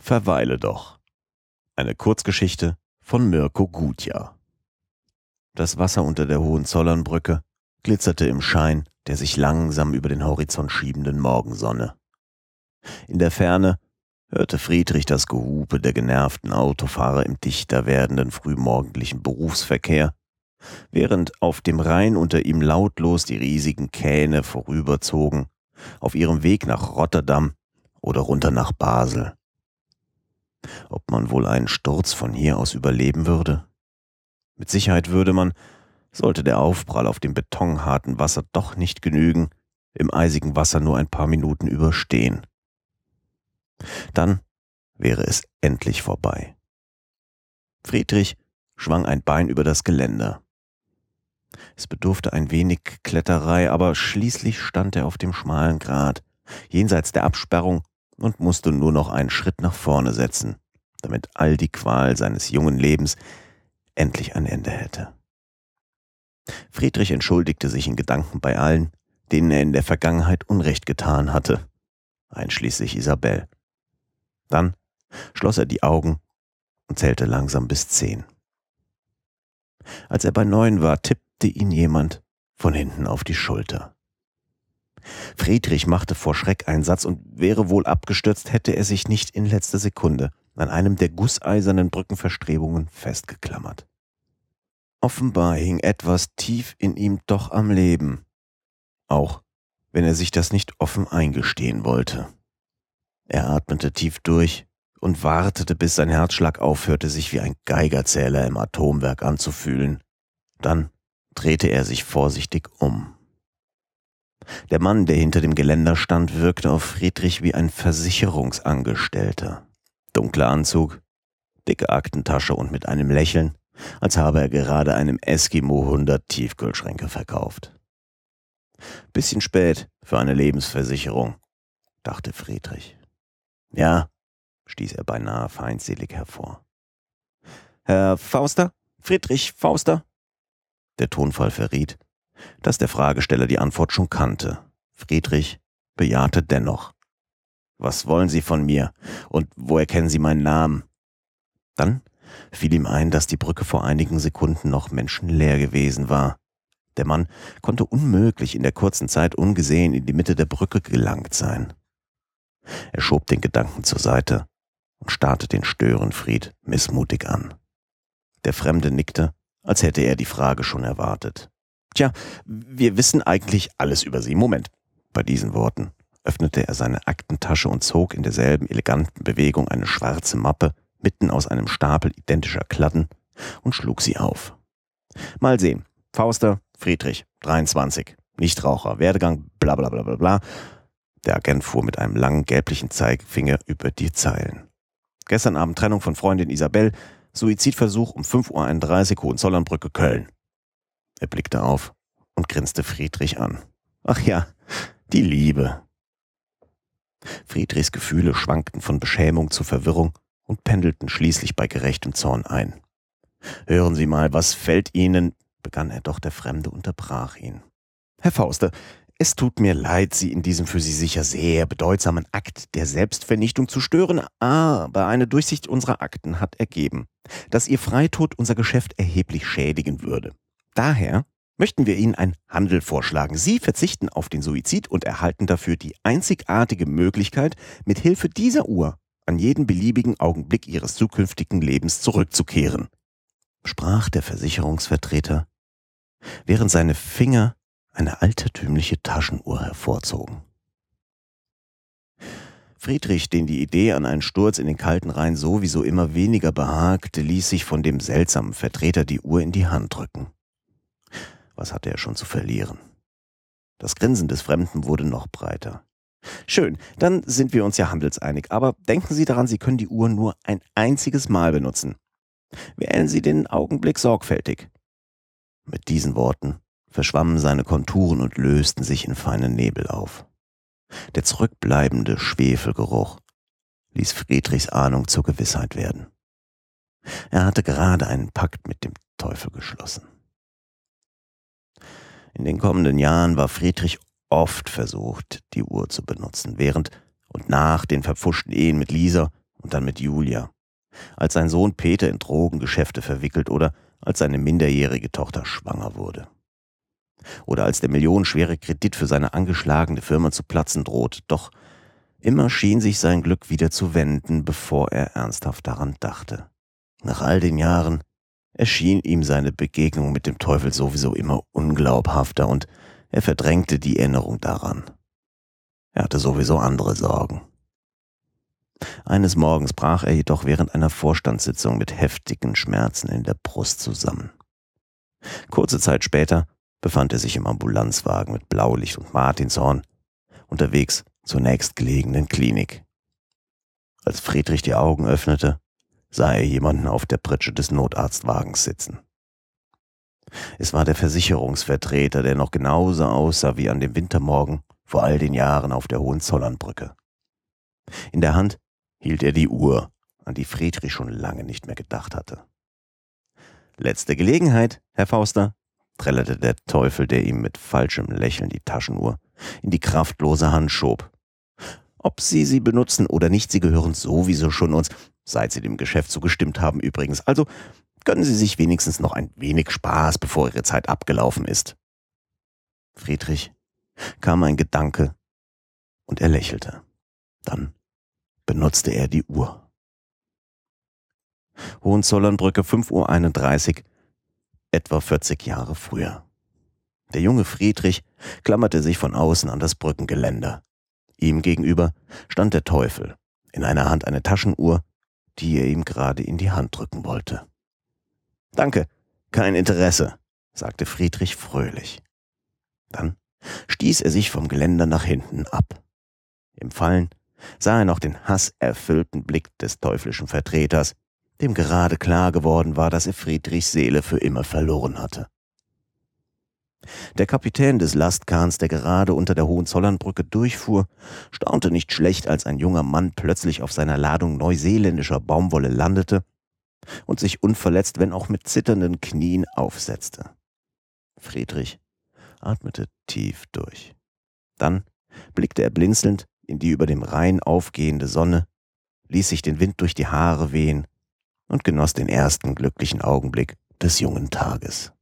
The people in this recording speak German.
Verweile doch. Eine Kurzgeschichte von Mirko Gutjahr. Das Wasser unter der Hohenzollernbrücke glitzerte im Schein der sich langsam über den Horizont schiebenden Morgensonne. In der Ferne hörte Friedrich das Gehupe der genervten Autofahrer im dichter werdenden frühmorgendlichen Berufsverkehr, während auf dem Rhein unter ihm lautlos die riesigen Kähne vorüberzogen, auf ihrem Weg nach Rotterdam oder runter nach Basel. Ob man wohl einen Sturz von hier aus überleben würde? Mit Sicherheit würde man, sollte der Aufprall auf dem betonharten Wasser doch nicht genügen, im eisigen Wasser nur ein paar Minuten überstehen. Dann wäre es endlich vorbei. Friedrich schwang ein Bein über das Geländer. Es bedurfte ein wenig Kletterei, aber schließlich stand er auf dem schmalen Grat, jenseits der Absperrung und musste nur noch einen Schritt nach vorne setzen, damit all die Qual seines jungen Lebens endlich ein Ende hätte. Friedrich entschuldigte sich in Gedanken bei allen, denen er in der Vergangenheit Unrecht getan hatte, einschließlich Isabel. Dann schloss er die Augen und zählte langsam bis zehn. Als er bei neun war, tippte ihn jemand von hinten auf die Schulter. Friedrich machte vor Schreck einen Satz und wäre wohl abgestürzt, hätte er sich nicht in letzter Sekunde an einem der gusseisernen Brückenverstrebungen festgeklammert. Offenbar hing etwas tief in ihm doch am Leben, auch wenn er sich das nicht offen eingestehen wollte. Er atmete tief durch und wartete, bis sein Herzschlag aufhörte, sich wie ein Geigerzähler im Atomwerk anzufühlen. Dann drehte er sich vorsichtig um. Der Mann, der hinter dem Geländer stand, wirkte auf Friedrich wie ein Versicherungsangestellter. Dunkler Anzug, dicke Aktentasche und mit einem Lächeln als habe er gerade einem Eskimo 100 Tiefkühlschränke verkauft. Bisschen spät für eine Lebensversicherung, dachte Friedrich. Ja, stieß er beinahe feindselig hervor. Herr Fauster? Friedrich Fauster? Der Tonfall verriet, dass der Fragesteller die Antwort schon kannte. Friedrich bejahte dennoch. Was wollen Sie von mir? Und woher kennen Sie meinen Namen? Dann fiel ihm ein, dass die Brücke vor einigen Sekunden noch menschenleer gewesen war. Der Mann konnte unmöglich in der kurzen Zeit ungesehen in die Mitte der Brücke gelangt sein. Er schob den Gedanken zur Seite und starrte den Störenfried missmutig an. Der Fremde nickte, als hätte er die Frage schon erwartet. Tja, wir wissen eigentlich alles über Sie. Moment. Bei diesen Worten öffnete er seine Aktentasche und zog in derselben eleganten Bewegung eine schwarze Mappe mitten aus einem Stapel identischer Kladden und schlug sie auf. Mal sehen. Fauster, Friedrich, 23, Nichtraucher, Werdegang, bla bla bla bla bla. Der Agent fuhr mit einem langen gelblichen Zeigefinger über die Zeilen. Gestern Abend Trennung von Freundin Isabel, Suizidversuch um 5.31 Uhr Hohenzollernbrücke, Köln. Er blickte auf und grinste Friedrich an. Ach ja, die Liebe. Friedrichs Gefühle schwankten von Beschämung zu Verwirrung und pendelten schließlich bei gerechtem Zorn ein. Hören Sie mal, was fällt Ihnen, begann er doch, der Fremde unterbrach ihn. Herr Fauster, es tut mir leid, Sie in diesem für Sie sicher sehr bedeutsamen Akt der Selbstvernichtung zu stören, aber eine Durchsicht unserer Akten hat ergeben, dass Ihr Freitod unser Geschäft erheblich schädigen würde. Daher möchten wir Ihnen einen Handel vorschlagen. Sie verzichten auf den Suizid und erhalten dafür die einzigartige Möglichkeit, mit Hilfe dieser Uhr an jeden beliebigen Augenblick ihres zukünftigen Lebens zurückzukehren, sprach der Versicherungsvertreter, während seine Finger eine altertümliche Taschenuhr hervorzogen. Friedrich, den die Idee an einen Sturz in den kalten Rhein sowieso immer weniger behagte, ließ sich von dem seltsamen Vertreter die Uhr in die Hand drücken. Was hatte er schon zu verlieren? Das Grinsen des Fremden wurde noch breiter. Schön, dann sind wir uns ja handelseinig. Aber denken Sie daran, Sie können die Uhr nur ein einziges Mal benutzen. Wählen Sie den Augenblick sorgfältig. Mit diesen Worten verschwammen seine Konturen und lösten sich in feinen Nebel auf. Der zurückbleibende Schwefelgeruch ließ Friedrichs Ahnung zur Gewissheit werden. Er hatte gerade einen Pakt mit dem Teufel geschlossen. In den kommenden Jahren war Friedrich oft versucht, die Uhr zu benutzen, während und nach den verpfuschten Ehen mit Lisa und dann mit Julia, als sein Sohn Peter in Drogengeschäfte verwickelt oder als seine minderjährige Tochter schwanger wurde. Oder als der millionenschwere Kredit für seine angeschlagene Firma zu platzen droht, doch immer schien sich sein Glück wieder zu wenden, bevor er ernsthaft daran dachte. Nach all den Jahren erschien ihm seine Begegnung mit dem Teufel sowieso immer unglaubhafter und er verdrängte die Erinnerung daran. Er hatte sowieso andere Sorgen. Eines Morgens brach er jedoch während einer Vorstandssitzung mit heftigen Schmerzen in der Brust zusammen. Kurze Zeit später befand er sich im Ambulanzwagen mit Blaulicht und Martinshorn, unterwegs zur nächstgelegenen Klinik. Als Friedrich die Augen öffnete, sah er jemanden auf der Pritsche des Notarztwagens sitzen. Es war der Versicherungsvertreter, der noch genauso aussah wie an dem Wintermorgen vor all den Jahren auf der Hohenzollernbrücke. In der Hand hielt er die Uhr, an die Friedrich schon lange nicht mehr gedacht hatte. Letzte Gelegenheit, Herr Fauster, trällerte der Teufel, der ihm mit falschem Lächeln die Taschenuhr in die kraftlose Hand schob. Ob Sie sie benutzen oder nicht, Sie gehören sowieso schon uns, seit Sie dem Geschäft zugestimmt haben übrigens. Also gönnen Sie sich wenigstens noch ein wenig Spaß, bevor Ihre Zeit abgelaufen ist. Friedrich kam ein Gedanke und er lächelte. Dann benutzte er die Uhr. Hohenzollernbrücke 5.31 Uhr, etwa 40 Jahre früher. Der junge Friedrich klammerte sich von außen an das Brückengeländer. Ihm gegenüber stand der Teufel, in einer Hand eine Taschenuhr, die er ihm gerade in die Hand drücken wollte. Danke, kein Interesse, sagte Friedrich fröhlich. Dann stieß er sich vom Geländer nach hinten ab. Im Fallen sah er noch den hasserfüllten Blick des teuflischen Vertreters, dem gerade klar geworden war, dass er Friedrichs Seele für immer verloren hatte. Der Kapitän des Lastkahns, der gerade unter der Hohenzollernbrücke durchfuhr, staunte nicht schlecht, als ein junger Mann plötzlich auf seiner Ladung neuseeländischer Baumwolle landete und sich unverletzt, wenn auch mit zitternden Knien, aufsetzte. Friedrich atmete tief durch. Dann blickte er blinzelnd in die über dem Rhein aufgehende Sonne, ließ sich den Wind durch die Haare wehen und genoss den ersten glücklichen Augenblick des jungen Tages.